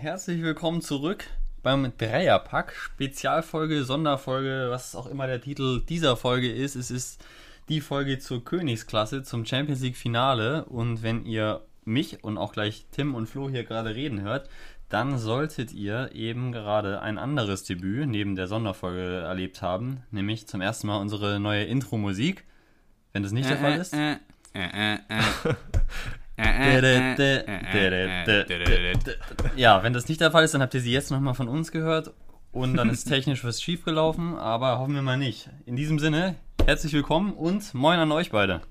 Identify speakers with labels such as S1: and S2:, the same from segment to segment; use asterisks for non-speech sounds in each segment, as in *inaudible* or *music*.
S1: herzlich willkommen zurück beim Dreierpack. Spezialfolge, Sonderfolge, was auch immer der Titel dieser Folge ist. Es ist die Folge zur Königsklasse, zum Champions League Finale. Und wenn ihr mich und auch gleich Tim und Flo hier gerade reden hört, dann solltet ihr eben gerade ein anderes Debüt neben der Sonderfolge erlebt haben, nämlich zum ersten Mal unsere neue Intro-Musik. Wenn das nicht der Fall ist. *laughs* Ja, wenn das nicht der Fall ist, dann habt ihr sie jetzt nochmal von uns gehört und dann ist *laughs* technisch was schief gelaufen, aber hoffen wir mal nicht. In diesem Sinne, herzlich willkommen und moin an euch beide.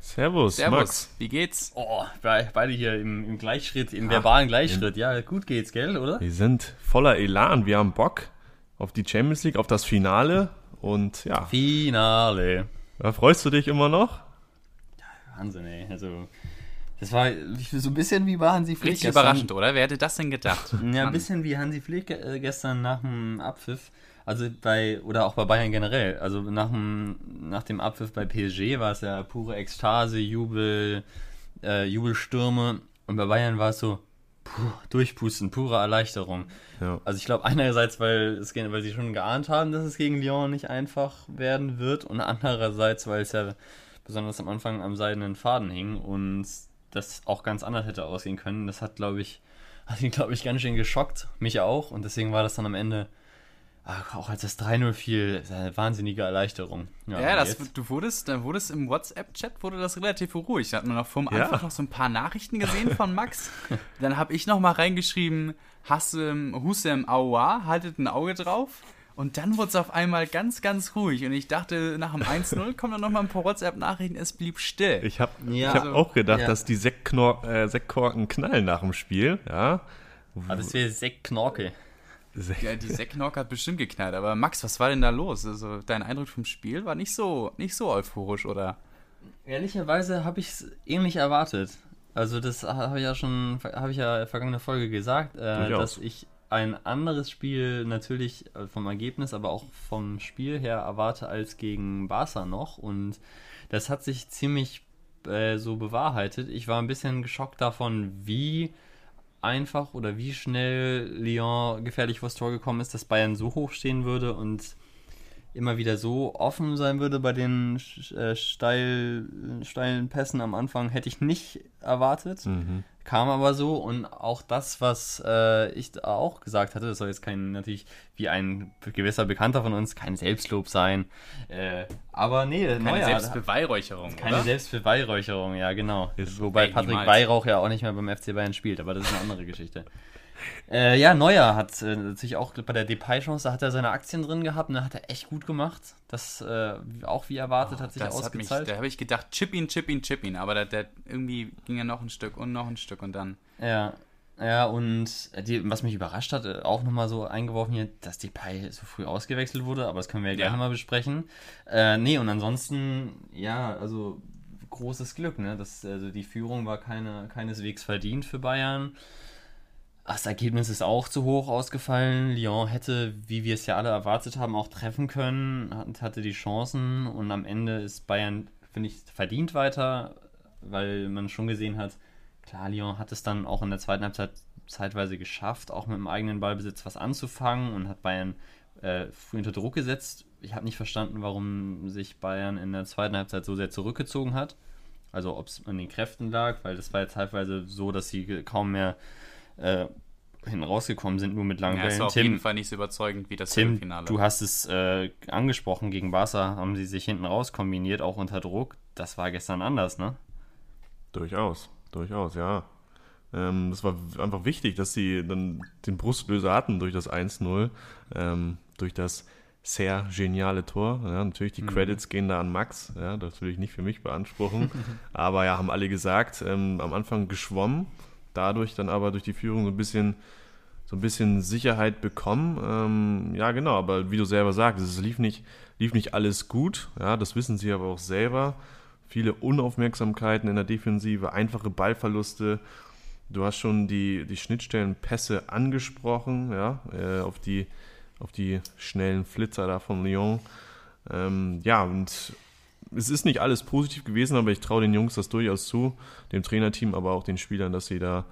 S2: Servus,
S3: Servus,
S2: Max.
S3: wie geht's?
S1: Oh, beide hier im, im Gleichschritt, im verbalen Gleichschritt. Ja, gut geht's, gell, oder?
S2: Wir sind voller Elan, wir haben Bock auf die Champions League, auf das Finale und ja.
S1: Finale.
S2: Da freust du dich immer noch?
S1: Wahnsinn, ey. Also, das war so ein bisschen wie bei Hansi Flick
S3: Richtig überraschend, oder? Wer hätte das denn gedacht?
S1: Ja, ein bisschen wie Hansi Flick äh, gestern nach dem Abpfiff. Also bei, oder auch bei Bayern generell. Also nach dem, nach dem Abpfiff bei PSG war es ja pure Ekstase, Jubel, äh, Jubelstürme. Und bei Bayern war es so, puh, durchpusten, pure Erleichterung.
S2: Ja.
S1: Also ich glaube einerseits, weil, es, weil sie schon geahnt haben, dass es gegen Lyon nicht einfach werden wird. Und andererseits, weil es ja besonders am Anfang am seidenen Faden hing und das auch ganz anders hätte ausgehen können. Das hat, glaube ich, *laughs* hat ihn, glaube ich, ganz schön geschockt. Mich auch. Und deswegen war das dann am Ende, ach, auch als das 3-0 fiel, eine wahnsinnige Erleichterung.
S3: Ja, das, du wurdest, dann wurdest im WhatsApp-Chat wurde das relativ ruhig. Da hat man noch vom ja. Anfang noch so ein paar Nachrichten gesehen von Max. *laughs* dann habe ich noch mal reingeschrieben, Hassem, Husem Aua, haltet ein Auge drauf. Und dann wurde es auf einmal ganz, ganz ruhig. Und ich dachte, nach dem 1-0 kommen dann nochmal ein paar WhatsApp-Nachrichten, es blieb still.
S2: Ich habe ja, hab also, auch gedacht, ja. dass die Sektknor äh, Sektkorken knallen nach dem Spiel. Ja.
S1: Aber das wäre Sektknorke.
S3: Ja, die Sektknorke hat bestimmt geknallt. Aber Max, was war denn da los? Also, dein Eindruck vom Spiel war nicht so, nicht so euphorisch, oder?
S1: Ehrlicherweise habe ich es ähnlich erwartet. Also, das habe ich ja schon, habe ich ja vergangene Folge gesagt, äh, dass ich ein anderes Spiel natürlich äh, vom Ergebnis, aber auch vom Spiel her erwarte als gegen Barca noch. Und das hat sich ziemlich äh, so bewahrheitet. Ich war ein bisschen geschockt davon, wie einfach oder wie schnell Lyon gefährlich vors Tor gekommen ist, dass Bayern so hoch stehen würde und immer wieder so offen sein würde bei den äh, steil, steilen Pässen am Anfang, hätte ich nicht erwartet. Mhm. Kam aber so und auch das, was äh, ich auch gesagt hatte, das soll jetzt kein, natürlich wie ein gewisser Bekannter von uns, kein Selbstlob sein. Äh, aber nee,
S3: keine Neuer, Selbstbeweihräucherung.
S1: Keine oder? Selbstbeweihräucherung, ja, genau. Ist Wobei Patrick Weihrauch ja auch nicht mehr beim FC Bayern spielt, aber das ist eine andere Geschichte. Äh, ja, Neuer hat äh, natürlich auch bei der Depay-Chance, da hat er seine Aktien drin gehabt und da hat er echt gut gemacht. Das äh, auch wie erwartet oh, hat sich ausgezahlt.
S3: Mich, da habe ich gedacht, chip ihn, chip ihn, chip ihn, aber der, der, irgendwie ging er noch ein Stück und noch ein Stück und dann.
S1: Ja, ja, und die, was mich überrascht hat, äh, auch nochmal so eingeworfen hier, dass Depay so früh ausgewechselt wurde, aber das können wir ja gleich ja. nochmal besprechen. Äh, nee, und ansonsten, ja, also großes Glück, ne? Das, also die Führung war keine, keineswegs verdient für Bayern. Das Ergebnis ist auch zu hoch ausgefallen. Lyon hätte, wie wir es ja alle erwartet haben, auch treffen können, hatte die Chancen und am Ende ist Bayern, finde ich, verdient weiter, weil man schon gesehen hat, klar, Lyon hat es dann auch in der zweiten Halbzeit zeitweise geschafft, auch mit dem eigenen Ballbesitz was anzufangen und hat Bayern äh, früh unter Druck gesetzt. Ich habe nicht verstanden, warum sich Bayern in der zweiten Halbzeit so sehr zurückgezogen hat. Also ob es an den Kräften lag, weil das war ja teilweise so, dass sie kaum mehr äh, hinten rausgekommen sind, nur mit langen ja,
S3: Bällen. Das war auf Tim, jeden Fall nicht so überzeugend wie das
S1: Tim, Finale. Du hast es äh, angesprochen, gegen Barca haben sie sich hinten raus kombiniert, auch unter Druck. Das war gestern anders, ne?
S2: Durchaus, durchaus, ja. Ähm, es war einfach wichtig, dass sie dann den Brustlöser hatten durch das 1-0, ähm, durch das sehr geniale Tor. Ja, natürlich, die mhm. Credits gehen da an Max, ja, das will ich nicht für mich beanspruchen. *laughs* Aber ja, haben alle gesagt, ähm, am Anfang geschwommen, dadurch dann aber durch die Führung so ein bisschen, so ein bisschen Sicherheit bekommen. Ähm, ja, genau, aber wie du selber sagst, es lief nicht, lief nicht alles gut, ja, das wissen sie aber auch selber. Viele Unaufmerksamkeiten in der Defensive, einfache Ballverluste. Du hast schon die, die Schnittstellenpässe angesprochen, ja, äh, auf, die, auf die schnellen Flitzer da von Lyon. Ähm, ja, und es ist nicht alles positiv gewesen, aber ich traue den Jungs das durchaus zu, dem Trainerteam, aber auch den Spielern, dass sie da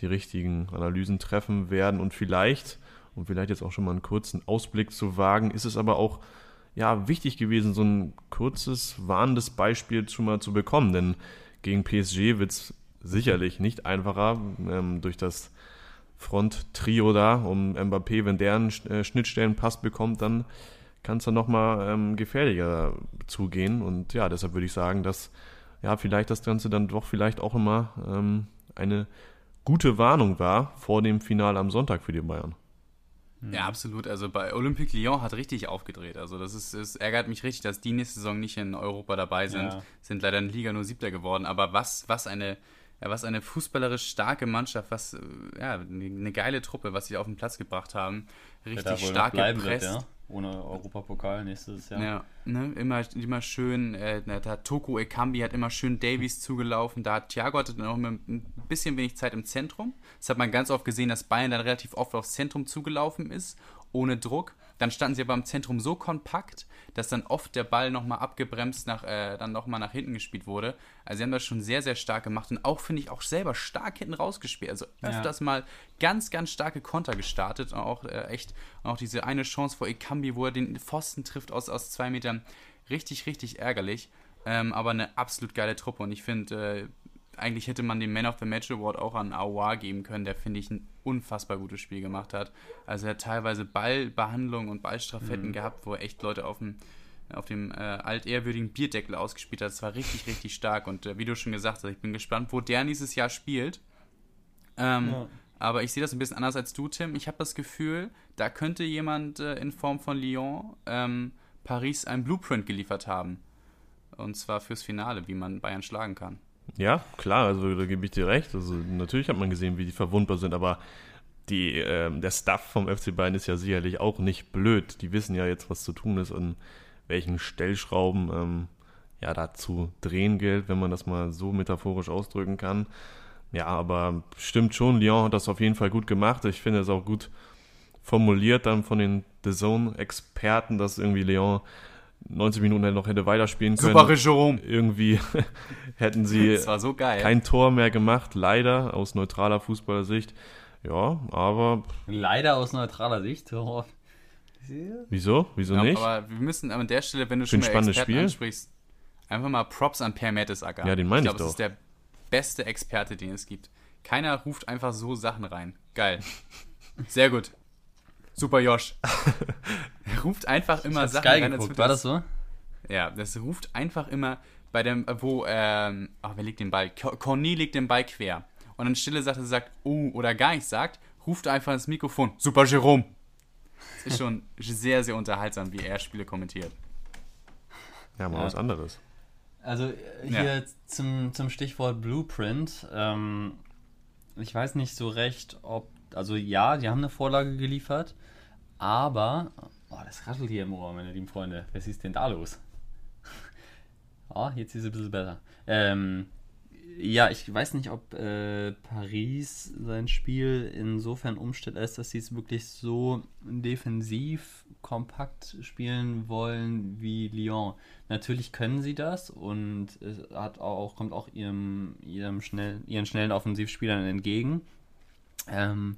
S2: die richtigen Analysen treffen werden. Und vielleicht, um vielleicht jetzt auch schon mal einen kurzen Ausblick zu wagen, ist es aber auch ja, wichtig gewesen, so ein kurzes, warnendes Beispiel schon mal zu bekommen, denn gegen PSG wird es sicherlich nicht einfacher ähm, durch das Front-Trio da um Mbappé, wenn der einen äh, Schnittstellenpass bekommt, dann kann es dann nochmal ähm, gefährlicher zugehen. Und ja, deshalb würde ich sagen, dass ja vielleicht das Ganze dann doch vielleicht auch immer ähm, eine gute Warnung war vor dem Finale am Sonntag für die Bayern.
S3: Ja, absolut. Also bei Olympique Lyon hat richtig aufgedreht. Also das ist, es ärgert mich richtig, dass die nächste Saison nicht in Europa dabei sind. Ja. Sind leider in Liga nur Siebter geworden. Aber was, was eine ja, was eine fußballerisch starke Mannschaft, was äh, ja, eine geile Truppe, was sie auf den Platz gebracht haben. Richtig stark gepresst. Wird, ja?
S1: Ohne Europapokal nächstes Jahr.
S3: Ja, ne, immer, immer schön, äh, da Toko Ekambi hat immer schön Davies zugelaufen, da hat Thiago hatte dann auch ein bisschen wenig Zeit im Zentrum. Das hat man ganz oft gesehen, dass Bayern dann relativ oft aufs Zentrum zugelaufen ist, ohne Druck. Dann standen sie aber im Zentrum so kompakt, dass dann oft der Ball nochmal abgebremst, nach, äh, dann nochmal nach hinten gespielt wurde. Also sie haben das schon sehr, sehr stark gemacht und auch, finde ich, auch selber stark hinten rausgespielt. Also öfters ja. mal ganz, ganz starke Konter gestartet. Und auch äh, echt, auch diese eine Chance vor Ekambi, wo er den Pfosten trifft aus, aus zwei Metern. Richtig, richtig ärgerlich. Ähm, aber eine absolut geile Truppe und ich finde, äh, eigentlich hätte man den Man of the Match Award auch an Aouar geben können, der, finde ich, ein unfassbar gutes Spiel gemacht hat. Also er hat teilweise Ballbehandlung und Ballstraffetten mhm. gehabt, wo er echt Leute auf dem, auf dem äh, altehrwürdigen Bierdeckel ausgespielt hat. Das war richtig, richtig stark. Und äh, wie du schon gesagt hast, ich bin gespannt, wo der dieses Jahr spielt. Ähm, ja. Aber ich sehe das ein bisschen anders als du, Tim. Ich habe das Gefühl, da könnte jemand äh, in Form von Lyon ähm, Paris ein Blueprint geliefert haben. Und zwar fürs Finale, wie man Bayern schlagen kann.
S2: Ja, klar, also da gebe ich dir recht. Also natürlich hat man gesehen, wie die verwundbar sind, aber die, äh, der Staff vom FC Bayern ist ja sicherlich auch nicht blöd. Die wissen ja jetzt, was zu tun ist und welchen Stellschrauben ähm, ja da zu drehen gilt, wenn man das mal so metaphorisch ausdrücken kann. Ja, aber stimmt schon, Lyon hat das auf jeden Fall gut gemacht. Ich finde es auch gut formuliert dann von den The Zone-Experten, dass irgendwie Lyon 90 Minuten noch hätte weiterspielen können.
S3: Super Jerome.
S2: Irgendwie *laughs* hätten sie *laughs*
S3: so
S2: kein Tor mehr gemacht, leider aus neutraler Fußballersicht. Ja, aber.
S1: Leider aus neutraler Sicht. Oh.
S2: Wieso? Wieso ja, nicht?
S3: Aber wir müssen an der Stelle, wenn du schon mal Experten Spiel. ansprichst, einfach mal Props an Per Mertesacker.
S2: Ja, den meine ich, ich
S3: glaube,
S2: doch.
S3: Das ist der beste Experte, den es gibt. Keiner ruft einfach so Sachen rein. Geil. *laughs* Sehr gut. Super Josh. er ruft einfach immer Sachen
S1: rein. Geguckt. War das so?
S3: Ja, das ruft einfach immer bei dem, wo, ähm, ach, wer legt den Ball? Corny legt den Ball quer. Und dann Stille sagt, er sagt, oh, oder gar nichts sagt, ruft einfach ins Mikrofon. Super Jerome. Das ist schon sehr, sehr unterhaltsam, wie er Spiele kommentiert.
S2: Ja, mal ja. was anderes.
S1: Also hier ja. zum, zum Stichwort Blueprint. Ähm, ich weiß nicht so recht, ob, also ja, die haben eine Vorlage geliefert, aber, oh, das rattelt hier im Ohr, meine lieben Freunde. Was ist denn da los? *laughs* oh, jetzt ist es ein bisschen besser. Ähm, ja, ich weiß nicht, ob äh, Paris sein Spiel insofern umstellt, als dass sie es wirklich so defensiv kompakt spielen wollen wie Lyon. Natürlich können sie das und es hat auch, kommt auch ihrem, ihrem schnell, ihren schnellen Offensivspielern entgegen. Ähm,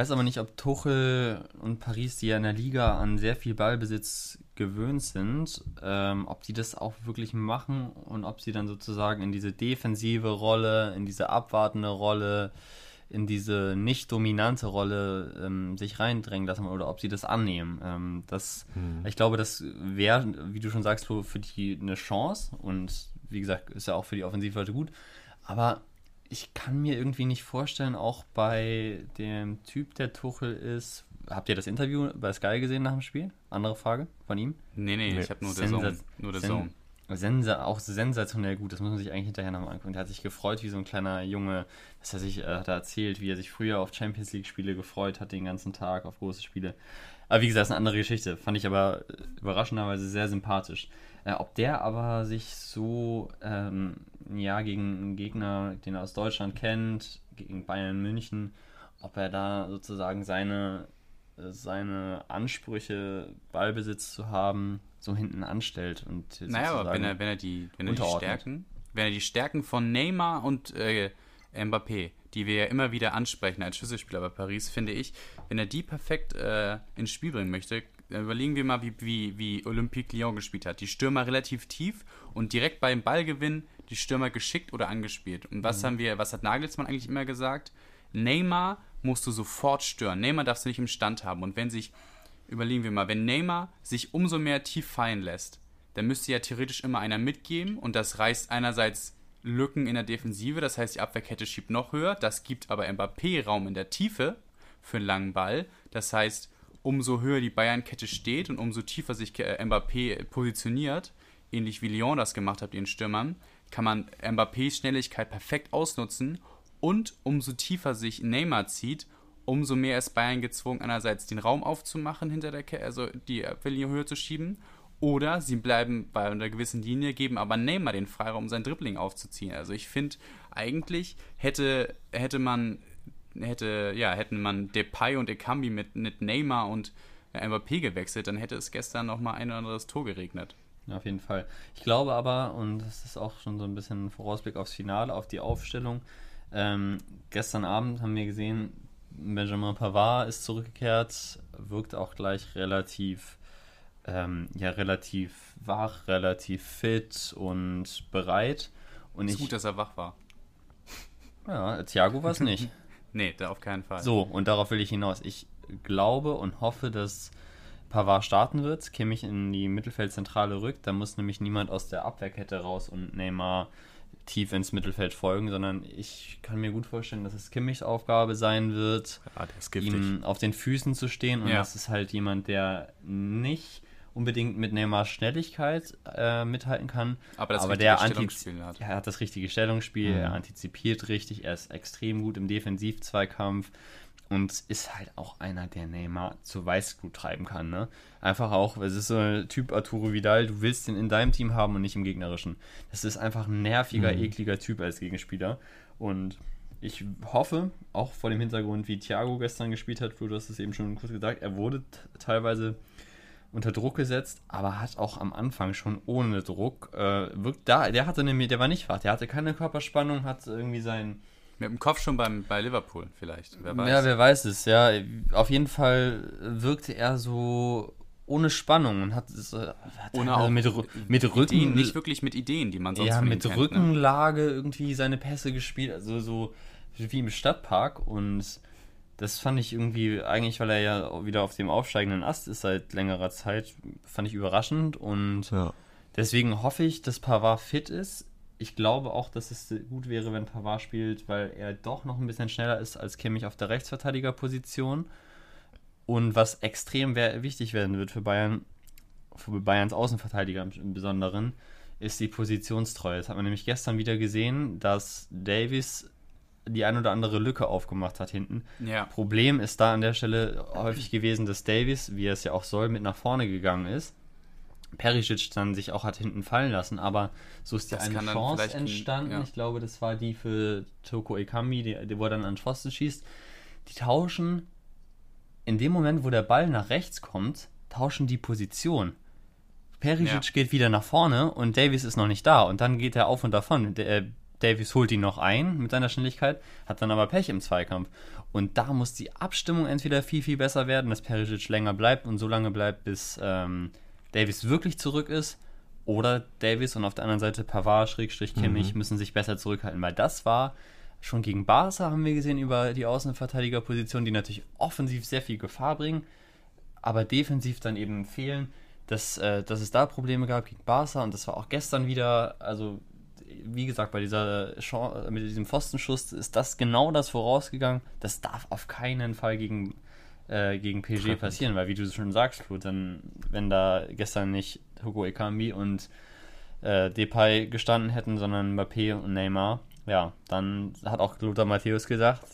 S1: weiß aber nicht, ob Tuchel und Paris, die ja in der Liga an sehr viel Ballbesitz gewöhnt sind, ähm, ob die das auch wirklich machen und ob sie dann sozusagen in diese defensive Rolle, in diese abwartende Rolle, in diese nicht dominante Rolle ähm, sich reindrängen lassen oder ob sie das annehmen. Ähm, das, hm. Ich glaube, das wäre, wie du schon sagst, für die eine Chance und wie gesagt, ist ja auch für die Offensivleute gut. Aber ich kann mir irgendwie nicht vorstellen, auch bei dem Typ, der Tuchel ist. Habt ihr das Interview bei Sky gesehen nach dem Spiel? Andere Frage von ihm?
S3: Nee, nee, nee. ich habe nur der Zone. Nur der Zone.
S1: Sensa auch sensationell gut, das muss man sich eigentlich hinterher nochmal angucken. Der hat sich gefreut wie so ein kleiner Junge, was er sich äh, hat er erzählt, wie er sich früher auf Champions League Spiele gefreut hat, den ganzen Tag auf große Spiele. Aber wie gesagt, das ist eine andere Geschichte. Fand ich aber äh, überraschenderweise sehr sympathisch. Äh, ob der aber sich so ähm, ja, gegen einen Gegner, den er aus Deutschland kennt, gegen Bayern München, ob er da sozusagen seine, seine Ansprüche, Ballbesitz zu haben, so hinten anstellt. Und
S3: naja, aber wenn er, wenn er die, wenn er die Stärken, wenn er die Stärken von Neymar und äh, Mbappé die wir ja immer wieder ansprechen als Schlüsselspieler bei Paris, finde ich, wenn er die perfekt äh, ins Spiel bringen möchte, überlegen wir mal, wie, wie, wie Olympique Lyon gespielt hat. Die Stürmer relativ tief und direkt beim Ballgewinn die Stürmer geschickt oder angespielt. Und was mhm. haben wir, was hat Nagelsmann eigentlich immer gesagt? Neymar musst du sofort stören. Neymar darfst du nicht im Stand haben. Und wenn sich, überlegen wir mal, wenn Neymar sich umso mehr tief fallen lässt, dann müsste ja theoretisch immer einer mitgeben und das reißt einerseits Lücken in der Defensive, das heißt die Abwehrkette schiebt noch höher, das gibt aber Mbappé Raum in der Tiefe für einen langen Ball, das heißt umso höher die Bayern-Kette steht und umso tiefer sich äh, Mbappé positioniert, ähnlich wie Lyon das gemacht hat, den Stürmern, kann man Mbappés Schnelligkeit perfekt ausnutzen und umso tiefer sich Neymar zieht, umso mehr ist Bayern gezwungen, einerseits den Raum aufzumachen hinter der Kette, also die Abwehrlinie höher zu schieben, oder sie bleiben bei einer gewissen Linie, geben aber Neymar den Freiraum, sein Dribbling aufzuziehen. Also ich finde, eigentlich hätte, hätte man, hätte, ja, hätten man Depay und Ekambi mit, mit Neymar und Mbappé gewechselt, dann hätte es gestern noch mal ein oder anderes Tor geregnet.
S1: Auf jeden Fall. Ich glaube aber, und das ist auch schon so ein bisschen ein Vorausblick aufs Finale, auf die Aufstellung. Ähm, gestern Abend haben wir gesehen, Benjamin Pavard ist zurückgekehrt, wirkt auch gleich relativ ähm, ja relativ wach, relativ fit und bereit. Und
S3: ist
S1: ich,
S3: gut, dass er wach war.
S1: Ja, Thiago war es nicht. *laughs*
S3: nee, da auf keinen Fall.
S1: So, und darauf will ich hinaus. Ich glaube und hoffe, dass Pavard starten wird, Kimmich in die Mittelfeldzentrale rückt. Da muss nämlich niemand aus der Abwehrkette raus und Neymar tief ins Mittelfeld folgen, sondern ich kann mir gut vorstellen, dass es Kimmichs Aufgabe sein wird,
S2: ja,
S1: ihm auf den Füßen zu stehen. Und ja. das ist halt jemand, der nicht unbedingt mit Neymars Schnelligkeit äh, mithalten kann.
S3: Aber, das
S1: aber der
S3: Stellungsspiel
S1: hat. Er hat das richtige Stellungsspiel, mhm. er antizipiert richtig, er ist extrem gut im Defensivzweikampf und ist halt auch einer, der Neymar zu Weißglut treiben kann. Ne? Einfach auch, es ist so ein Typ Arturo Vidal, du willst den in deinem Team haben und nicht im gegnerischen. Das ist einfach ein nerviger, mhm. ekliger Typ als Gegenspieler. Und ich hoffe, auch vor dem Hintergrund, wie Thiago gestern gespielt hat, du hast es eben schon kurz gesagt, er wurde teilweise unter Druck gesetzt, aber hat auch am Anfang schon ohne Druck äh, wirkt da, der hatte nämlich, der war nicht wach, der hatte keine Körperspannung, hat irgendwie sein
S3: mit dem Kopf schon beim, bei Liverpool vielleicht,
S1: wer weiß. Ja, wer weiß es, ja. Auf jeden Fall wirkte er so ohne Spannung und hat,
S3: hat ohne also mit, mit Rücken Ideen, nicht wirklich mit Ideen, die man sonst
S1: ja mit kennt, ne? Rückenlage ne? irgendwie seine Pässe gespielt, also so wie im Stadtpark und das fand ich irgendwie, eigentlich, weil er ja wieder auf dem aufsteigenden Ast ist seit längerer Zeit, fand ich überraschend und ja. deswegen hoffe ich, dass Pavard fit ist. Ich glaube auch, dass es gut wäre, wenn Pavard spielt, weil er doch noch ein bisschen schneller ist als Kimmich auf der Rechtsverteidigerposition. Und was extrem wichtig werden wird für Bayern, für Bayerns Außenverteidiger im Besonderen, ist die Positionstreue. Das hat man nämlich gestern wieder gesehen, dass Davis die ein oder andere Lücke aufgemacht hat hinten.
S3: Ja.
S1: Problem ist da an der Stelle häufig gewesen, dass Davis, wie er es ja auch soll, mit nach vorne gegangen ist. Perisic dann sich auch hat hinten fallen lassen, aber so ist ja eine Chance entstanden. Ja. Ich glaube, das war die für Toko Ekambi, die, die, wo er dann an Pfosten schießt. Die tauschen in dem Moment, wo der Ball nach rechts kommt, tauschen die Position. Perisic ja. geht wieder nach vorne und Davis ist noch nicht da und dann geht er auf und davon. Der, Davies holt ihn noch ein mit seiner Schnelligkeit, hat dann aber Pech im Zweikampf. Und da muss die Abstimmung entweder viel, viel besser werden, dass Perisic länger bleibt und so lange bleibt, bis ähm, Davies wirklich zurück ist. Oder Davies und auf der anderen Seite Pavard, Schrägstrich Kimmich, mhm. müssen sich besser zurückhalten, weil das war schon gegen Barca, haben wir gesehen, über die Außenverteidigerposition, die natürlich offensiv sehr viel Gefahr bringen, aber defensiv dann eben fehlen. Dass, äh, dass es da Probleme gab gegen Barca und das war auch gestern wieder, also wie gesagt, bei dieser Chance, mit diesem Pfostenschuss ist das genau das vorausgegangen. Das darf auf keinen Fall gegen, äh, gegen PG passieren, weil wie du schon sagst, Flo, dann, wenn da gestern nicht Hugo Ekambi und äh, Depay gestanden hätten, sondern Mbappé und Neymar, ja, dann hat auch Lothar Matthäus gesagt,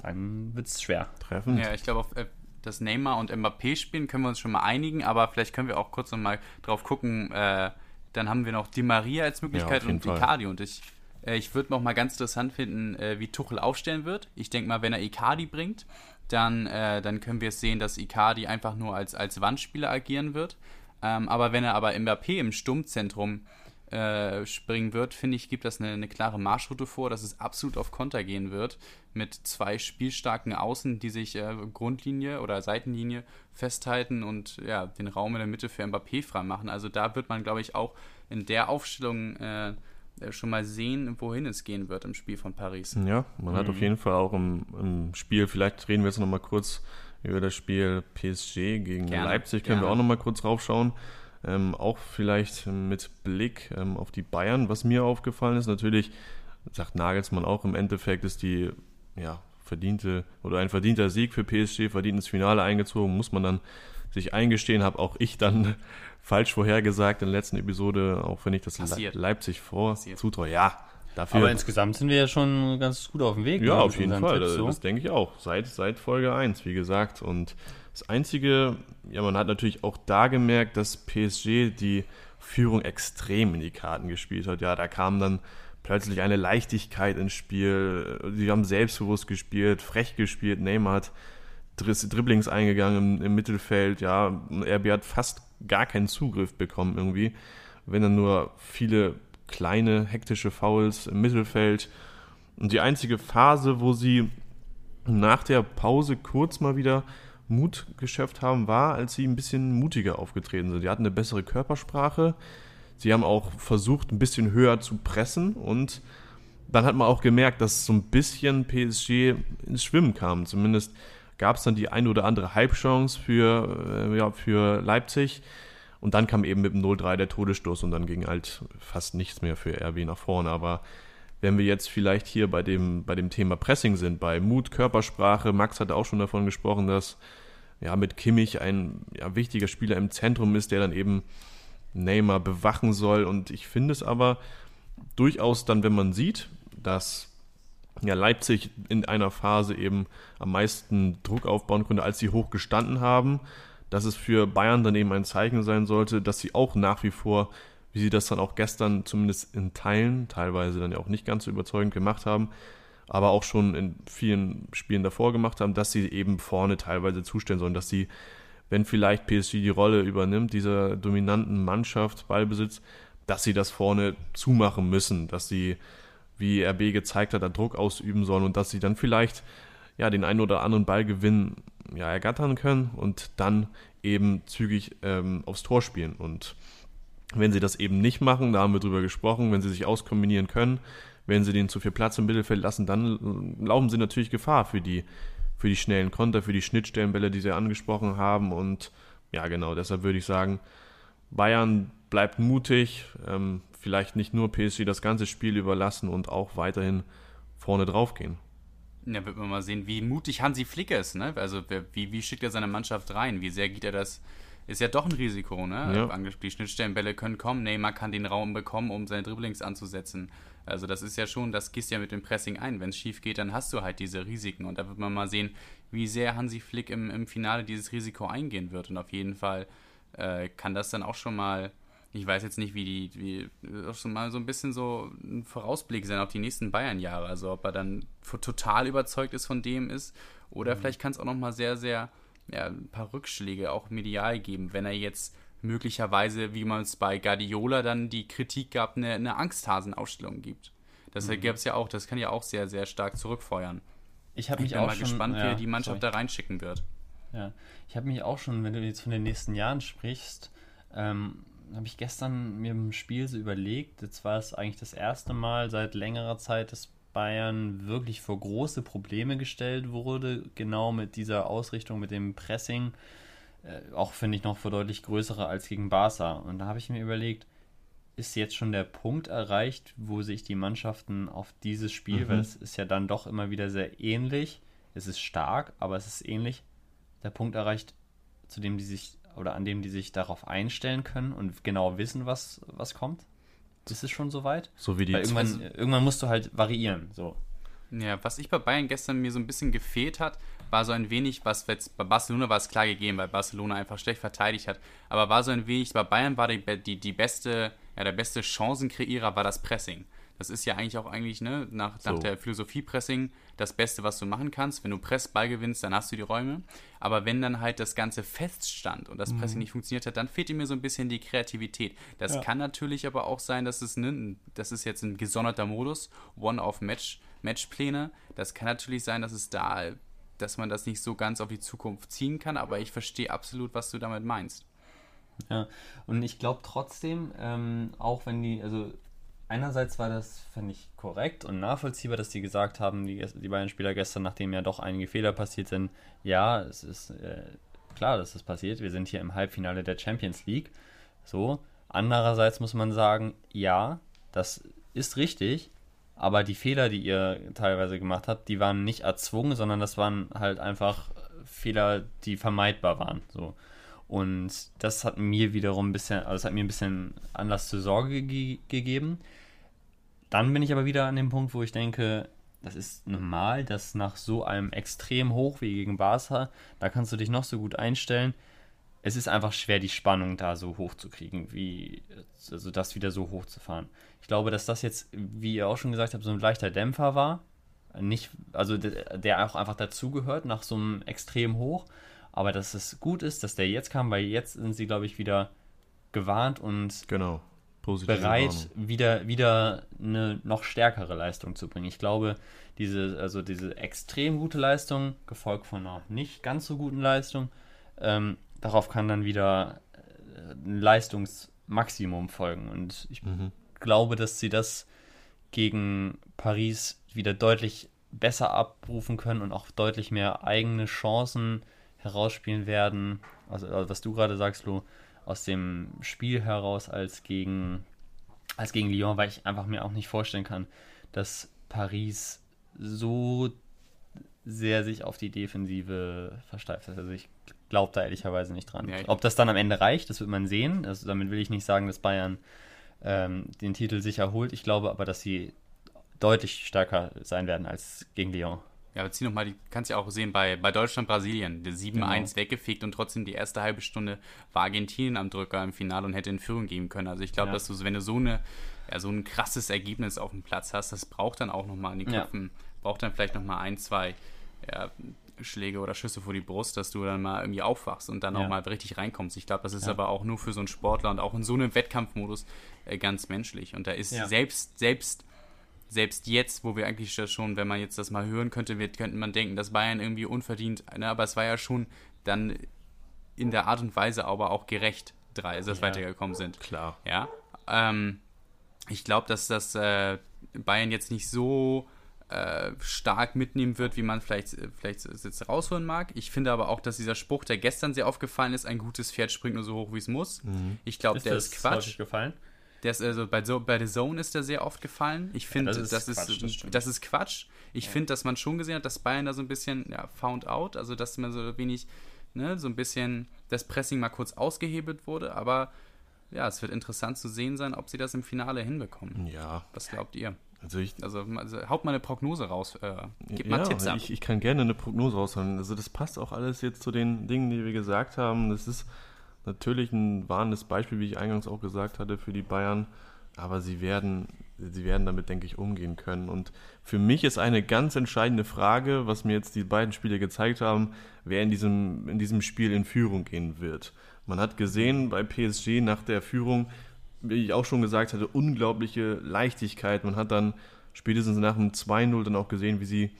S1: dann wird es schwer.
S3: Treffen. Ja, ich glaube, auf äh, das Neymar und Mbappé spielen können wir uns schon mal einigen, aber vielleicht können wir auch kurz nochmal drauf gucken, äh, dann haben wir noch Di Maria als Möglichkeit ja, und Icardi. Und ich, äh, ich würde noch mal ganz interessant finden, äh, wie Tuchel aufstellen wird. Ich denke mal, wenn er Icardi bringt, dann, äh, dann können wir es sehen, dass Icardi einfach nur als, als Wandspieler agieren wird. Ähm, aber wenn er aber Mbappé im Sturmzentrum äh, springen wird, finde ich, gibt das eine, eine, klare Marschroute vor, dass es absolut auf Konter gehen wird mit zwei spielstarken Außen, die sich äh, Grundlinie oder Seitenlinie festhalten und ja, den Raum in der Mitte für Mbappé freimachen. Also da wird man, glaube ich, auch in der Aufstellung äh, schon mal sehen, wohin es gehen wird im Spiel von Paris.
S2: Ja, man mhm. hat auf jeden Fall auch im, im Spiel, vielleicht reden wir jetzt noch mal kurz über das Spiel PSG gegen gerne, Leipzig, können gerne. wir auch noch mal kurz raufschauen. Ähm, auch vielleicht mit Blick ähm, auf die Bayern, was mir aufgefallen ist, natürlich sagt Nagelsmann auch im Endeffekt ist die ja, verdiente oder ein verdienter Sieg für PSG, verdient ins Finale eingezogen, muss man dann sich eingestehen, habe auch ich dann *laughs* falsch vorhergesagt in der letzten Episode, auch wenn ich das Passiert. Leipzig vor zutraue. Ja,
S1: dafür. Aber insgesamt sind wir ja schon ganz gut auf dem Weg.
S2: Ja, ne, auf jeden Fall. Das, so. das, denke ich auch. Seit, seit Folge 1, wie gesagt. Und das Einzige, ja, man hat natürlich auch da gemerkt, dass PSG die Führung extrem in die Karten gespielt hat. Ja, da kam dann plötzlich eine Leichtigkeit ins Spiel. Sie haben selbstbewusst gespielt, frech gespielt. Neymar hat Dribblings eingegangen im, im Mittelfeld. Ja, RB hat fast gar keinen Zugriff bekommen irgendwie. Wenn dann nur viele kleine hektische Fouls im Mittelfeld. Und die einzige Phase, wo sie nach der Pause kurz mal wieder Mut geschöpft haben, war, als sie ein bisschen mutiger aufgetreten sind. Sie hatten eine bessere Körpersprache. Sie haben auch versucht, ein bisschen höher zu pressen und dann hat man auch gemerkt, dass so ein bisschen PSG ins Schwimmen kam. Zumindest gab es dann die ein oder andere Halbchance für, äh, ja, für Leipzig. Und dann kam eben mit dem 0-3 der Todesstoß und dann ging halt fast nichts mehr für RB nach vorne. Aber wenn wir jetzt vielleicht hier bei dem, bei dem Thema Pressing sind, bei Mut, Körpersprache, Max hat auch schon davon gesprochen, dass ja mit Kimmich ein ja, wichtiger Spieler im Zentrum ist, der dann eben Neymar bewachen soll. Und ich finde es aber durchaus dann, wenn man sieht, dass ja, Leipzig in einer Phase eben am meisten Druck aufbauen konnte, als sie hoch gestanden haben, dass es für Bayern dann eben ein Zeichen sein sollte, dass sie auch nach wie vor, wie sie das dann auch gestern zumindest in Teilen, teilweise dann ja auch nicht ganz so überzeugend gemacht haben, aber auch schon in vielen Spielen davor gemacht haben, dass sie eben vorne teilweise zustellen sollen, dass sie wenn vielleicht PSG die Rolle übernimmt, dieser dominanten Mannschaft, Ballbesitz, dass sie das vorne zumachen müssen, dass sie, wie RB gezeigt hat, da Druck ausüben sollen und dass sie dann vielleicht ja, den einen oder anderen Ballgewinn ja, ergattern können und dann eben zügig ähm, aufs Tor spielen. Und wenn sie das eben nicht machen, da haben wir drüber gesprochen, wenn sie sich auskombinieren können, wenn sie den zu viel Platz im Mittelfeld lassen, dann laufen sie natürlich Gefahr für die für die schnellen Konter, für die Schnittstellenbälle, die Sie angesprochen haben. Und ja, genau, deshalb würde ich sagen, Bayern bleibt mutig, ähm, vielleicht nicht nur PSG das ganze Spiel überlassen und auch weiterhin vorne drauf gehen.
S3: Ja, wird man mal sehen, wie mutig Hansi Flick ist, ne? Also wie, wie schickt er seine Mannschaft rein? Wie sehr geht er das? Ist ja doch ein Risiko, ne? Ja. Die Schnittstellenbälle können kommen, Neymar kann den Raum bekommen, um seine Dribblings anzusetzen. Also das ist ja schon, das gehst ja mit dem Pressing ein. Wenn es schief geht, dann hast du halt diese Risiken. Und da wird man mal sehen, wie sehr Hansi Flick im, im Finale dieses Risiko eingehen wird. Und auf jeden Fall äh, kann das dann auch schon mal, ich weiß jetzt nicht, wie die, wie, auch schon mal so ein bisschen so ein Vorausblick sein auf die nächsten Bayern-Jahre. Also ob er dann total überzeugt ist von dem ist. Oder mhm. vielleicht kann es auch noch mal sehr, sehr, ja, ein paar Rückschläge auch medial geben, wenn er jetzt möglicherweise, wie man es bei Guardiola dann die Kritik gab, eine, eine Angsthasen-Ausstellung gibt. Das mhm. gäbe es ja auch, das kann ja auch sehr, sehr stark zurückfeuern.
S1: Ich mich
S3: bin
S1: auch
S3: mal
S1: schon,
S3: gespannt, ja, wie er die Mannschaft sorry. da reinschicken wird.
S1: Ja, ich habe mich auch schon, wenn du jetzt von den nächsten Jahren sprichst, ähm, habe ich gestern mir im Spiel so überlegt, jetzt war es eigentlich das erste Mal seit längerer Zeit, dass Bayern wirklich vor große Probleme gestellt wurde, genau mit dieser Ausrichtung, mit dem Pressing äh, auch finde ich noch für deutlich größere als gegen Barca. Und da habe ich mir überlegt, ist jetzt schon der Punkt erreicht, wo sich die Mannschaften auf dieses Spiel, mhm. weil es ist ja dann doch immer wieder sehr ähnlich, es ist stark, aber es ist ähnlich, der Punkt erreicht, zu dem die sich oder an dem die sich darauf einstellen können und genau wissen, was, was kommt? Ist es schon soweit?
S2: So wie die
S1: Weil irgendwann, irgendwann musst du halt variieren. So.
S3: Ja, was ich bei Bayern gestern mir so ein bisschen gefehlt hat, war so ein wenig, was jetzt bei Barcelona war es klar gegeben, weil Barcelona einfach schlecht verteidigt hat, aber war so ein wenig, bei Bayern war die, die, die beste ja, der beste Chancenkreierer war das Pressing. Das ist ja eigentlich auch eigentlich, ne, nach, so. nach der Philosophie Pressing das Beste, was du machen kannst. Wenn du Press Ball gewinnst, dann hast du die Räume. Aber wenn dann halt das Ganze feststand und das mhm. Pressing nicht funktioniert hat, dann fehlt mir so ein bisschen die Kreativität. Das ja. kann natürlich aber auch sein, dass es, ne, das ist jetzt ein gesonderter Modus, One-off-Match, Matchpläne. Das kann natürlich sein, dass es da, dass man das nicht so ganz auf die Zukunft ziehen kann, aber ich verstehe absolut, was du damit meinst.
S1: Ja, und ich glaube trotzdem, ähm, auch wenn die, also einerseits war das, fand ich, korrekt und nachvollziehbar, dass die gesagt haben, die, die beiden Spieler gestern, nachdem ja doch einige Fehler passiert sind, ja, es ist äh, klar, dass das passiert. Wir sind hier im Halbfinale der Champions League. So. Andererseits muss man sagen, ja, das ist richtig, aber die Fehler, die ihr teilweise gemacht habt, die waren nicht erzwungen, sondern das waren halt einfach Fehler, die vermeidbar waren. So. Und das hat mir wiederum ein bisschen, also das hat mir ein bisschen Anlass zur Sorge ge gegeben. Dann bin ich aber wieder an dem Punkt, wo ich denke, das ist normal, dass nach so einem extrem hoch wie gegen Barca, da kannst du dich noch so gut einstellen. Es ist einfach schwer, die Spannung da so hoch zu kriegen, wie, also das wieder so hoch zu fahren. Ich glaube, dass das jetzt, wie ihr auch schon gesagt habt, so ein leichter Dämpfer war. Nicht, also der auch einfach dazugehört nach so einem extrem hoch. Aber dass es gut ist, dass der jetzt kam, weil jetzt sind sie, glaube ich, wieder gewarnt und
S2: genau
S1: Positive bereit, Warnung. wieder, wieder eine noch stärkere Leistung zu bringen. Ich glaube, diese, also diese extrem gute Leistung, gefolgt von einer nicht ganz so guten Leistung, ähm, darauf kann dann wieder äh, ein Leistungsmaximum folgen. Und ich mhm. glaube, dass sie das gegen Paris wieder deutlich besser abrufen können und auch deutlich mehr eigene Chancen herausspielen werden. Also, also was du gerade sagst, Lo, aus dem Spiel heraus als gegen, als gegen Lyon, weil ich einfach mir auch nicht vorstellen kann, dass Paris so sehr sich auf die Defensive versteift hat. Also ich glaube da ehrlicherweise nicht dran. Ja, Ob das dann am Ende reicht, das wird man sehen. Also damit will ich nicht sagen, dass Bayern ähm, den Titel sicher holt. Ich glaube aber, dass sie deutlich stärker sein werden als gegen Lyon.
S3: Ja, aber zieh nochmal, die kannst ja auch sehen bei, bei Deutschland-Brasilien, der 7-1 genau. weggefegt und trotzdem die erste halbe Stunde war Argentinien am Drücker im Finale und hätte in Führung geben können. Also ich glaube, ja. dass du, wenn du so eine, ja, so ein krasses Ergebnis auf dem Platz hast, das braucht dann auch nochmal in den Köpfen, ja. braucht dann vielleicht nochmal ein, zwei ja, Schläge oder Schüsse vor die Brust, dass du dann mal irgendwie aufwachst und dann auch mal richtig reinkommst. Ich glaube, das ist aber auch nur für so einen Sportler und auch in so einem Wettkampfmodus äh, ganz menschlich. Und da ist selbst, selbst selbst jetzt, wo wir eigentlich schon, wenn man jetzt das mal hören könnte, wird, könnte man denken, dass Bayern irgendwie unverdient, ne, aber es war ja schon dann in der Art und Weise aber auch gerecht, drei, dass ja, weitergekommen sind.
S2: Klar.
S3: Ja. Ähm, ich glaube, dass das äh, Bayern jetzt nicht so äh, stark mitnehmen wird, wie man vielleicht, vielleicht jetzt raushören mag. Ich finde aber auch, dass dieser Spruch, der gestern sehr aufgefallen ist, ein gutes Pferd springt nur so hoch, wie es muss. Mhm. Ich glaube, der ist Quatsch.
S1: gefallen?
S3: Der ist also bei, so, bei The Zone ist der sehr oft gefallen. Ich finde, ja, das, das, ist, Quatsch, das, das, ist Quatsch. Ich ja. finde, dass man schon gesehen hat, dass Bayern da so ein bisschen ja, found out, also dass man so wenig, ne, so ein bisschen das Pressing mal kurz ausgehebelt wurde, aber ja, es wird interessant zu sehen sein, ob sie das im Finale hinbekommen.
S2: Ja.
S3: Was glaubt ihr?
S2: Also, ich,
S3: also, also haut mal eine Prognose raus. Äh, gib mal ja, Tipps
S2: ab. Ich, ich kann gerne eine Prognose raushauen. Also das passt auch alles jetzt zu den Dingen, die wir gesagt haben. Das ist natürlich ein warnendes Beispiel, wie ich eingangs auch gesagt hatte, für die Bayern. Aber sie werden, sie werden damit, denke ich, umgehen können. Und für mich ist eine ganz entscheidende Frage, was mir jetzt die beiden Spiele gezeigt haben, wer in diesem, in diesem Spiel in Führung gehen wird. Man hat gesehen bei PSG nach der Führung, wie ich auch schon gesagt hatte, unglaubliche Leichtigkeit. Man hat dann spätestens nach dem 2-0 dann auch gesehen, wie sie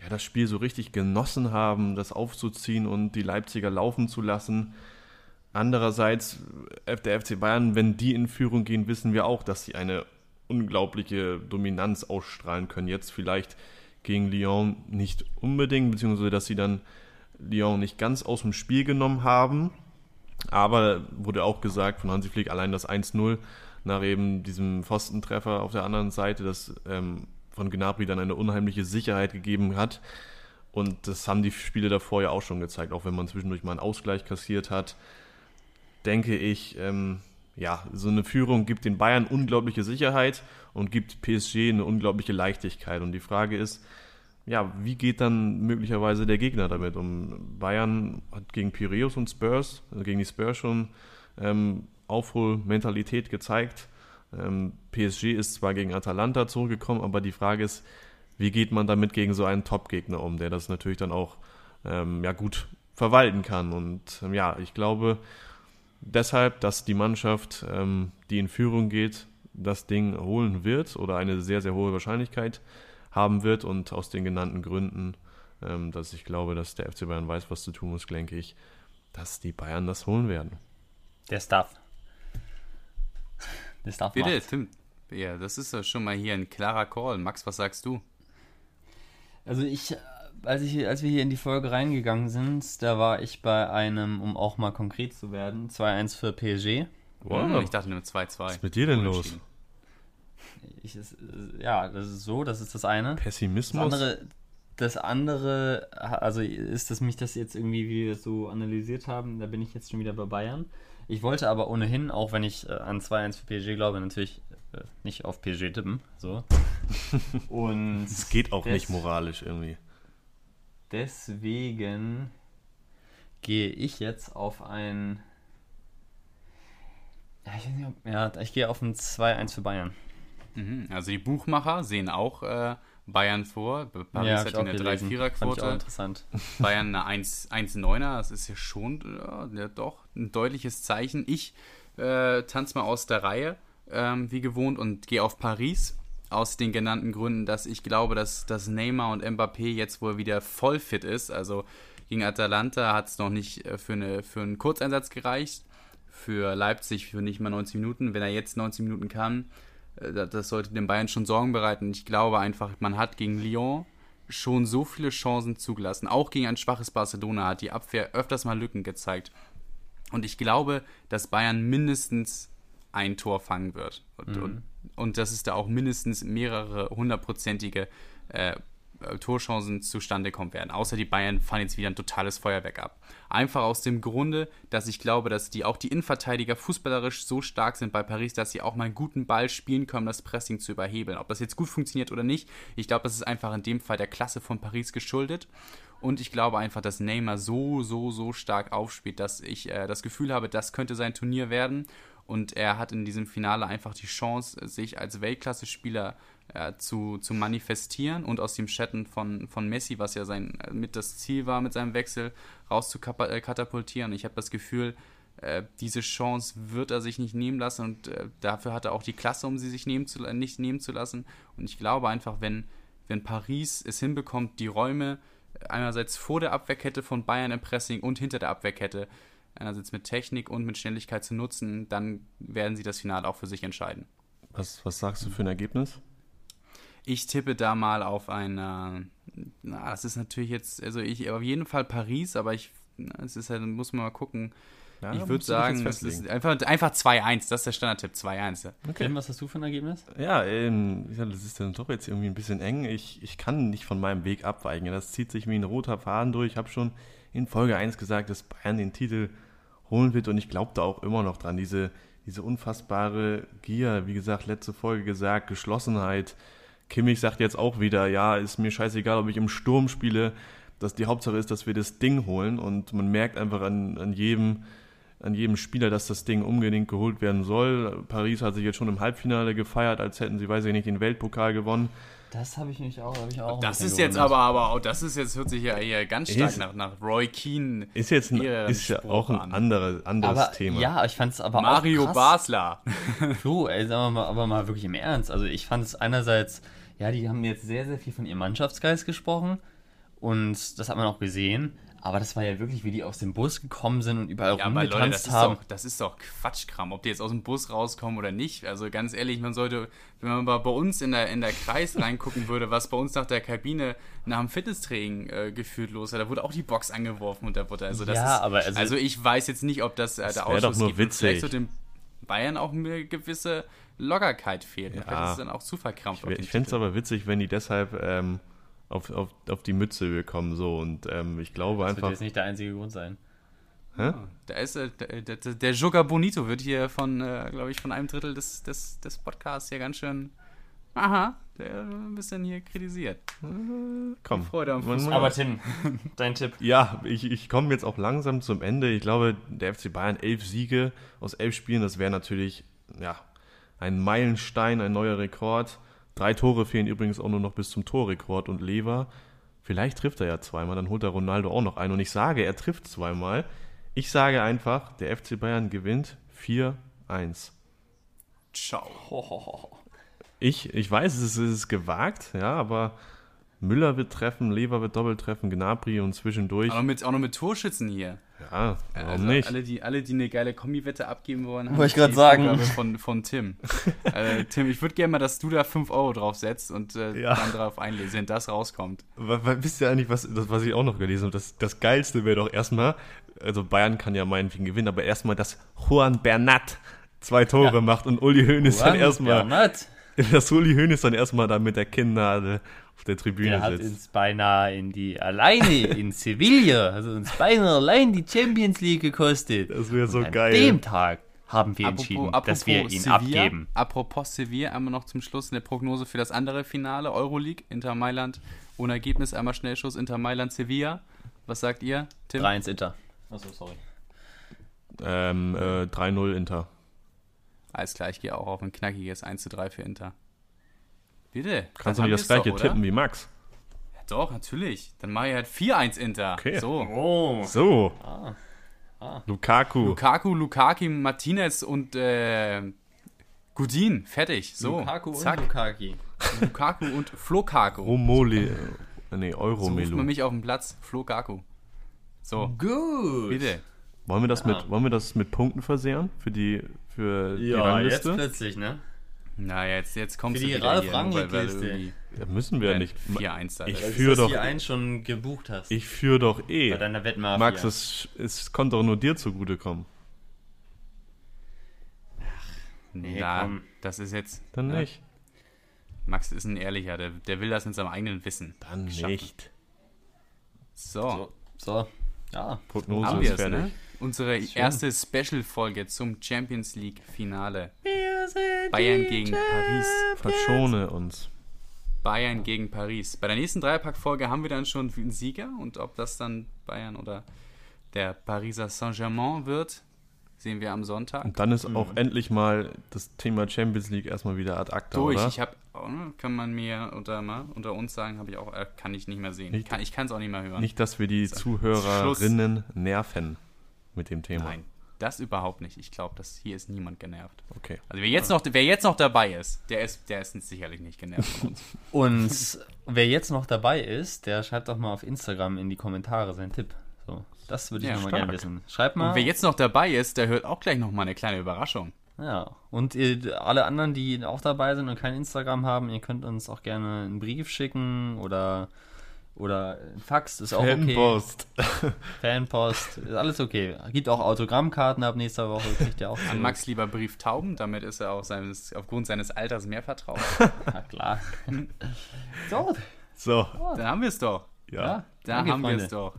S2: ja, das Spiel so richtig genossen haben, das aufzuziehen und die Leipziger laufen zu lassen. Andererseits, der FC Bayern, wenn die in Führung gehen, wissen wir auch, dass sie eine unglaubliche Dominanz ausstrahlen können. Jetzt vielleicht gegen Lyon nicht unbedingt, beziehungsweise dass sie dann Lyon nicht ganz aus dem Spiel genommen haben. Aber wurde auch gesagt von Hansi Flick, allein das 1-0 nach eben diesem Pfostentreffer auf der anderen Seite, das ähm, von Gnabry dann eine unheimliche Sicherheit gegeben hat. Und das haben die Spiele davor ja auch schon gezeigt, auch wenn man zwischendurch mal einen Ausgleich kassiert hat denke ich, ähm, ja, so eine Führung gibt den Bayern unglaubliche Sicherheit und gibt PSG eine unglaubliche Leichtigkeit. Und die Frage ist, ja, wie geht dann möglicherweise der Gegner damit um? Bayern hat gegen Piraeus und Spurs, also gegen die Spurs schon ähm, Aufholmentalität gezeigt Ähm, PSG ist zwar gegen Atalanta zurückgekommen, aber die Frage ist, wie geht man damit gegen so einen Top-Gegner um, der das natürlich dann auch ähm, ja, gut verwalten kann. Und ähm, ja, ich glaube deshalb, dass die Mannschaft, ähm, die in Führung geht, das Ding holen wird oder eine sehr, sehr hohe Wahrscheinlichkeit haben wird. Und aus den genannten Gründen, ähm, dass ich glaube, dass der FC Bayern weiß, was zu tun muss, denke ich, dass die Bayern das holen werden.
S1: Der Staff.
S3: Der Staff Bitte, Tim. Ja, das ist ja schon mal hier ein klarer Call. Max, was sagst du?
S1: Also ich, als ich, als wir hier in die Folge reingegangen sind, da war ich bei einem, um auch mal konkret zu werden, 2-1 für PSG.
S3: Wow. Ich dachte nur 2-2.
S2: Was ist mit dir denn los?
S1: Ich, ist, ja, das ist so, das ist das eine.
S2: Pessimismus?
S1: Das andere, das andere, also ist das mich das jetzt irgendwie, wie wir es so analysiert haben, da bin ich jetzt schon wieder bei Bayern. Ich wollte aber ohnehin, auch wenn ich äh, an 2-1 für PSG glaube, natürlich äh, nicht auf PSG tippen. So. *laughs*
S2: Und es geht auch nicht moralisch irgendwie.
S1: Deswegen gehe ich jetzt auf ein ja, ich, nicht, ja, ich gehe auf ein 2-1 für Bayern.
S3: Mhm, also die Buchmacher sehen auch äh, Bayern vor. Paris ja, hat eine 3-4er-Quote.
S1: interessant.
S3: Bayern eine 1-9er, das ist ja schon ja, doch ein deutliches Zeichen. Ich äh, tanze mal aus der Reihe, ähm, wie gewohnt, und gehe auf Paris. Aus den genannten Gründen, dass ich glaube, dass, dass Neymar und Mbappé jetzt wohl wieder voll fit ist. Also gegen Atalanta hat es noch nicht äh, für, eine, für einen Kurzeinsatz gereicht für Leipzig für nicht mal 90 Minuten. Wenn er jetzt 90 Minuten kann, äh, das sollte den Bayern schon Sorgen bereiten. Ich glaube einfach, man hat gegen Lyon schon so viele Chancen zugelassen. Auch gegen ein schwaches Barcelona hat die Abwehr öfters mal Lücken gezeigt. Und ich glaube, dass Bayern mindestens ein Tor fangen wird. Und, mhm. und, und dass es da auch mindestens mehrere hundertprozentige äh, Torchancen zustande kommen werden. Außer die Bayern fahren jetzt wieder ein totales Feuerwerk ab. Einfach aus dem Grunde, dass ich glaube, dass die auch die Innenverteidiger fußballerisch so stark sind bei Paris, dass sie auch mal einen guten Ball spielen können, um das Pressing zu überhebeln. Ob das jetzt gut funktioniert oder nicht, ich glaube, das ist einfach in dem Fall der Klasse von Paris geschuldet. Und ich glaube einfach, dass Neymar so, so, so stark aufspielt, dass ich äh, das Gefühl habe, das könnte sein Turnier werden. Und er hat in diesem Finale einfach die Chance, sich als Weltklasse-Spieler äh, zu, zu manifestieren und aus dem Schatten von, von Messi, was ja sein äh, mit das Ziel war mit seinem Wechsel, raus zu äh, katapultieren. Ich habe das Gefühl, äh, diese Chance wird er sich nicht nehmen lassen und äh, dafür hat er auch die Klasse, um sie sich nehmen zu, nicht nehmen zu lassen. Und ich glaube einfach, wenn, wenn Paris es hinbekommt, die Räume einerseits vor der Abwehrkette von Bayern im Pressing und hinter der Abwehrkette einerseits mit Technik und mit Schnelligkeit zu nutzen, dann werden sie das Finale auch für sich entscheiden.
S2: Was, was sagst du für ein Ergebnis?
S3: Ich tippe da mal auf ein, na, das ist natürlich jetzt, also ich auf jeden Fall Paris, aber ich, es ist halt, muss man mal gucken. Ja, ich würde sagen, es ist einfach, einfach 2-1, das ist der Standardtipp, 2-1.
S1: Ja. Okay. Tim, was hast du für ein Ergebnis?
S2: Ja, ähm, das ist dann doch jetzt irgendwie ein bisschen eng. Ich, ich kann nicht von meinem Weg abweichen. Das zieht sich wie ein roter Faden durch. Ich habe schon in Folge 1 gesagt, dass Bayern den Titel holen wird und ich glaube da auch immer noch dran. Diese, diese unfassbare Gier, wie gesagt, letzte Folge gesagt, Geschlossenheit, Kimmich sagt jetzt auch wieder, ja, ist mir scheißegal, ob ich im Sturm spiele. dass die Hauptsache ist, dass wir das Ding holen und man merkt einfach an, an jedem an jedem Spieler, dass das Ding unbedingt geholt werden soll. Paris hat sich jetzt schon im Halbfinale gefeiert, als hätten sie, weiß ich nicht, den Weltpokal gewonnen.
S1: Das habe ich nicht auch, habe ich auch.
S3: Das ist jetzt aber, aber, das ist jetzt, hört sich ja eher ganz stark ist, nach, nach Roy Keane.
S2: Ist jetzt ein, ist ja auch ein andere, anderes
S1: aber,
S2: Thema.
S1: Ja, ich fand es aber
S3: Mario
S1: auch
S3: krass. Basler. *laughs*
S1: Flo, ey, sagen wir mal, aber mal wirklich im Ernst. Also ich fand es einerseits ja, die haben jetzt sehr, sehr viel von ihrem Mannschaftsgeist gesprochen und das hat man auch gesehen. Aber das war ja wirklich, wie die aus dem Bus gekommen sind und überall ja, rumgetanzt
S3: Leute, haben. Doch, das ist doch Quatschkram, ob die jetzt aus dem Bus rauskommen oder nicht. Also ganz ehrlich, man sollte, wenn man mal bei uns in der, in der Kreis reingucken würde, was bei uns nach der Kabine nach dem Fitnesstraining äh, gefühlt los war, da wurde auch die Box angeworfen und da wurde also das ja, ist, aber also, also ich weiß jetzt nicht, ob das, äh,
S2: der Ausschuss doch nur gibt. Witzig. Vielleicht so
S3: dem Bayern auch eine gewisse Lockerkeit fehlt. Ja. Vielleicht ist es dann auch zu verkrampft.
S2: Ich, ich fände es aber witzig, wenn die deshalb ähm, auf, auf, auf die Mütze bekommen. So. Und ähm, ich glaube
S1: das
S2: einfach. Das
S1: wird jetzt nicht der einzige Grund sein.
S3: Hä? Oh, da ist äh, der, der, der Joga Bonito wird hier von, äh, glaube ich, von einem Drittel des, des, des Podcasts hier ganz schön. Aha, der ein bisschen hier kritisiert.
S2: Äh, komm.
S1: Freude am Fußball. Aber Tim, *laughs* dein Tipp.
S2: Ja, ich, ich komme jetzt auch langsam zum Ende. Ich glaube, der FC Bayern elf Siege aus elf Spielen, das wäre natürlich, ja, ein Meilenstein, ein neuer Rekord. Drei Tore fehlen übrigens auch nur noch bis zum Torrekord und Lever, vielleicht trifft er ja zweimal, dann holt er Ronaldo auch noch ein. Und ich sage, er trifft zweimal. Ich sage einfach, der FC Bayern gewinnt 4-1.
S3: Ciao. *laughs*
S2: Ich, ich weiß, es ist, es ist gewagt, ja, aber Müller wird treffen, Lever wird doppelt treffen, Gnabry und zwischendurch.
S3: Noch mit, auch noch mit Torschützen hier.
S2: Ja, warum
S3: Also
S2: nicht?
S3: Alle die, alle, die eine geile Kombi-Wette abgeben wollen, haben
S1: Wollte ich
S3: die
S1: grad sagen.
S3: Von, von Tim. *laughs* äh, Tim, ich würde gerne mal, dass du da 5 Euro drauf setzt und äh,
S2: Ja.
S3: dann drauf einlesen, wenn das rauskommt.
S2: Wa- Wisst ihr eigentlich, was, das, was ich auch noch gelesen habe? Das, das Geilste wäre doch erstmal, also Bayern kann ja meinetwegen gewinnen, aber erstmal, dass Juan Bernat zwei Tore macht und Uli Hoeneß dann erstmal,
S1: Bernat, *laughs*
S2: dass Uli Hoeneß dann erstmal da mit der Kinnadel auf der Tribüne
S1: der hat
S2: sitzt.
S1: uns beinahe in die, alleine in *laughs* Sevilla, also uns beinahe allein die Champions League gekostet.
S2: Das wäre so
S1: Und an
S2: geil.
S1: dem Tag haben wir entschieden, dass wir ihn
S3: Sevilla,
S1: abgeben.
S3: Apropos Sevilla, einmal noch zum Schluss eine Prognose für das andere Finale, Euroleague, Inter Mailand. Ohne Ergebnis, einmal Schnellschuss, Inter Mailand, Sevilla. Was sagt ihr, Tim?
S1: 3-1 Inter. Achso, sorry.
S2: Ähm, äh, 3-0 Inter.
S3: Alles klar, ich gehe auch auf ein knackiges 1 zu 3 für Inter. Bitte.
S2: Kannst du nicht das gleiche
S3: doch,
S2: tippen wie Max?
S3: Ja, doch, natürlich. Dann mache ich halt 4-1 Inter.
S2: Okay.
S3: So.
S1: Oh.
S2: So.
S1: Ah.
S2: Lukaku.
S3: Lukaku, Lukaki, Martinez und äh, Gudin. Fertig. So.
S1: Lukaku
S3: Zack.
S1: und Lukaki.
S3: Lukaku und Flokaku.
S2: Romoli. Äh, nee,
S3: So ruft man
S2: Euromelu.
S3: mich auf den Platz. Flokaku. So,
S1: Gut.
S3: bitte.
S2: wollen, wir das
S1: Ja.
S2: mit, wollen wir das mit Punkten versehren? Für die, für die
S1: Ja, jetzt
S2: Rangliste?
S1: plötzlich, ne?
S3: Na, jetzt, jetzt kommst
S1: Für
S3: du
S1: die
S3: wieder
S1: Ralf
S3: hier, nur weil- weil irgendwie
S2: Ja, müssen wir ja nicht.
S3: 4-1 da
S2: Ich führe
S1: du
S2: doch-
S1: das 1 schon gebucht hast.
S2: Ich führe doch eh.
S1: bei deiner Wettmafia.
S2: Max, es, es konnte doch nur dir zugutekommen.
S1: Nee,
S3: Na,
S1: komm.
S3: das ist jetzt...
S2: Dann
S3: Ja.
S2: nicht.
S3: Max ist ein Ehrlicher, der, der will das in seinem eigenen Wissen.
S2: Dann
S3: schaffen.
S2: nicht.
S3: So,
S1: So, so. Ja.
S2: Prognose
S3: haben
S2: ist
S3: wir es,
S2: fertig.
S3: ne? Unsere erste Special-Folge zum Champions League-Finale. Bayern gegen Paris.
S2: Verschone uns.
S3: Bayern gegen Paris. Bei der nächsten Dreierpack-Folge haben wir dann schon einen Sieger und ob das dann Bayern oder der Pariser Saint-Germain wird, sehen wir am Sonntag.
S2: Und dann ist auch endlich mal das Thema Champions League erstmal wieder ad acta,
S3: Durch.
S2: oder?
S3: Ich habe, kann man mir unter, mal, unter uns sagen, habe ich auch, äh, kann ich nicht mehr sehen.
S2: Nicht-
S3: kann, ich kann es auch nicht mehr hören.
S2: Nicht, dass wir die Zuhörerinnen nerven mit dem Thema.
S3: Nein, das überhaupt nicht. Ich glaube, dass hier ist niemand genervt.
S2: Okay.
S3: Also wer jetzt noch, wer jetzt noch dabei ist, der ist, der ist sicherlich nicht genervt von uns. *laughs*
S1: Und wer jetzt noch dabei ist, der schreibt doch mal auf Instagram in die Kommentare seinen Tipp. So, das würde ich
S3: Ja,
S1: noch mal
S2: stark.
S1: gerne wissen. Schreibt mal.
S3: Und wer jetzt noch dabei ist, der hört auch gleich noch mal eine kleine Überraschung.
S1: Ja, und ihr, alle anderen, die auch dabei sind und kein Instagram haben, ihr könnt uns auch gerne einen Brief schicken oder, oder ein Fax, ist auch okay.
S2: Fanpost.
S1: Fanpost, ist alles okay. Gibt auch Autogrammkarten ab nächster Woche, kriegt ihr auch.
S3: An. Max lieber Brief Tauben, damit ist er auch seines, aufgrund seines Alters mehr vertraut. *laughs*
S1: Na klar. so,
S2: So,
S3: Dann haben wir es doch.
S2: ja.
S1: ja,
S3: Da haben wir es doch.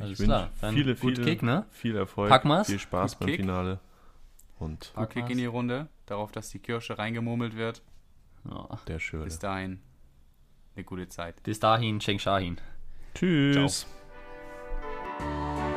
S1: Alles
S2: Ich wünsche
S1: klar, dann
S2: viele, viele,
S1: Kick, ne?
S2: viel Erfolg,
S1: Packen wir's?
S2: viel Spaß beim
S3: Kick.
S2: Finale. Und
S3: Gut Kick in die Runde, darauf, dass die Kirsche reingemurmelt wird.
S1: Ja.
S2: der Schöne.
S3: Bis dahin eine gute Zeit.
S1: Bis dahin, Cheng Shahin.
S2: Tschüss.
S3: Ciao.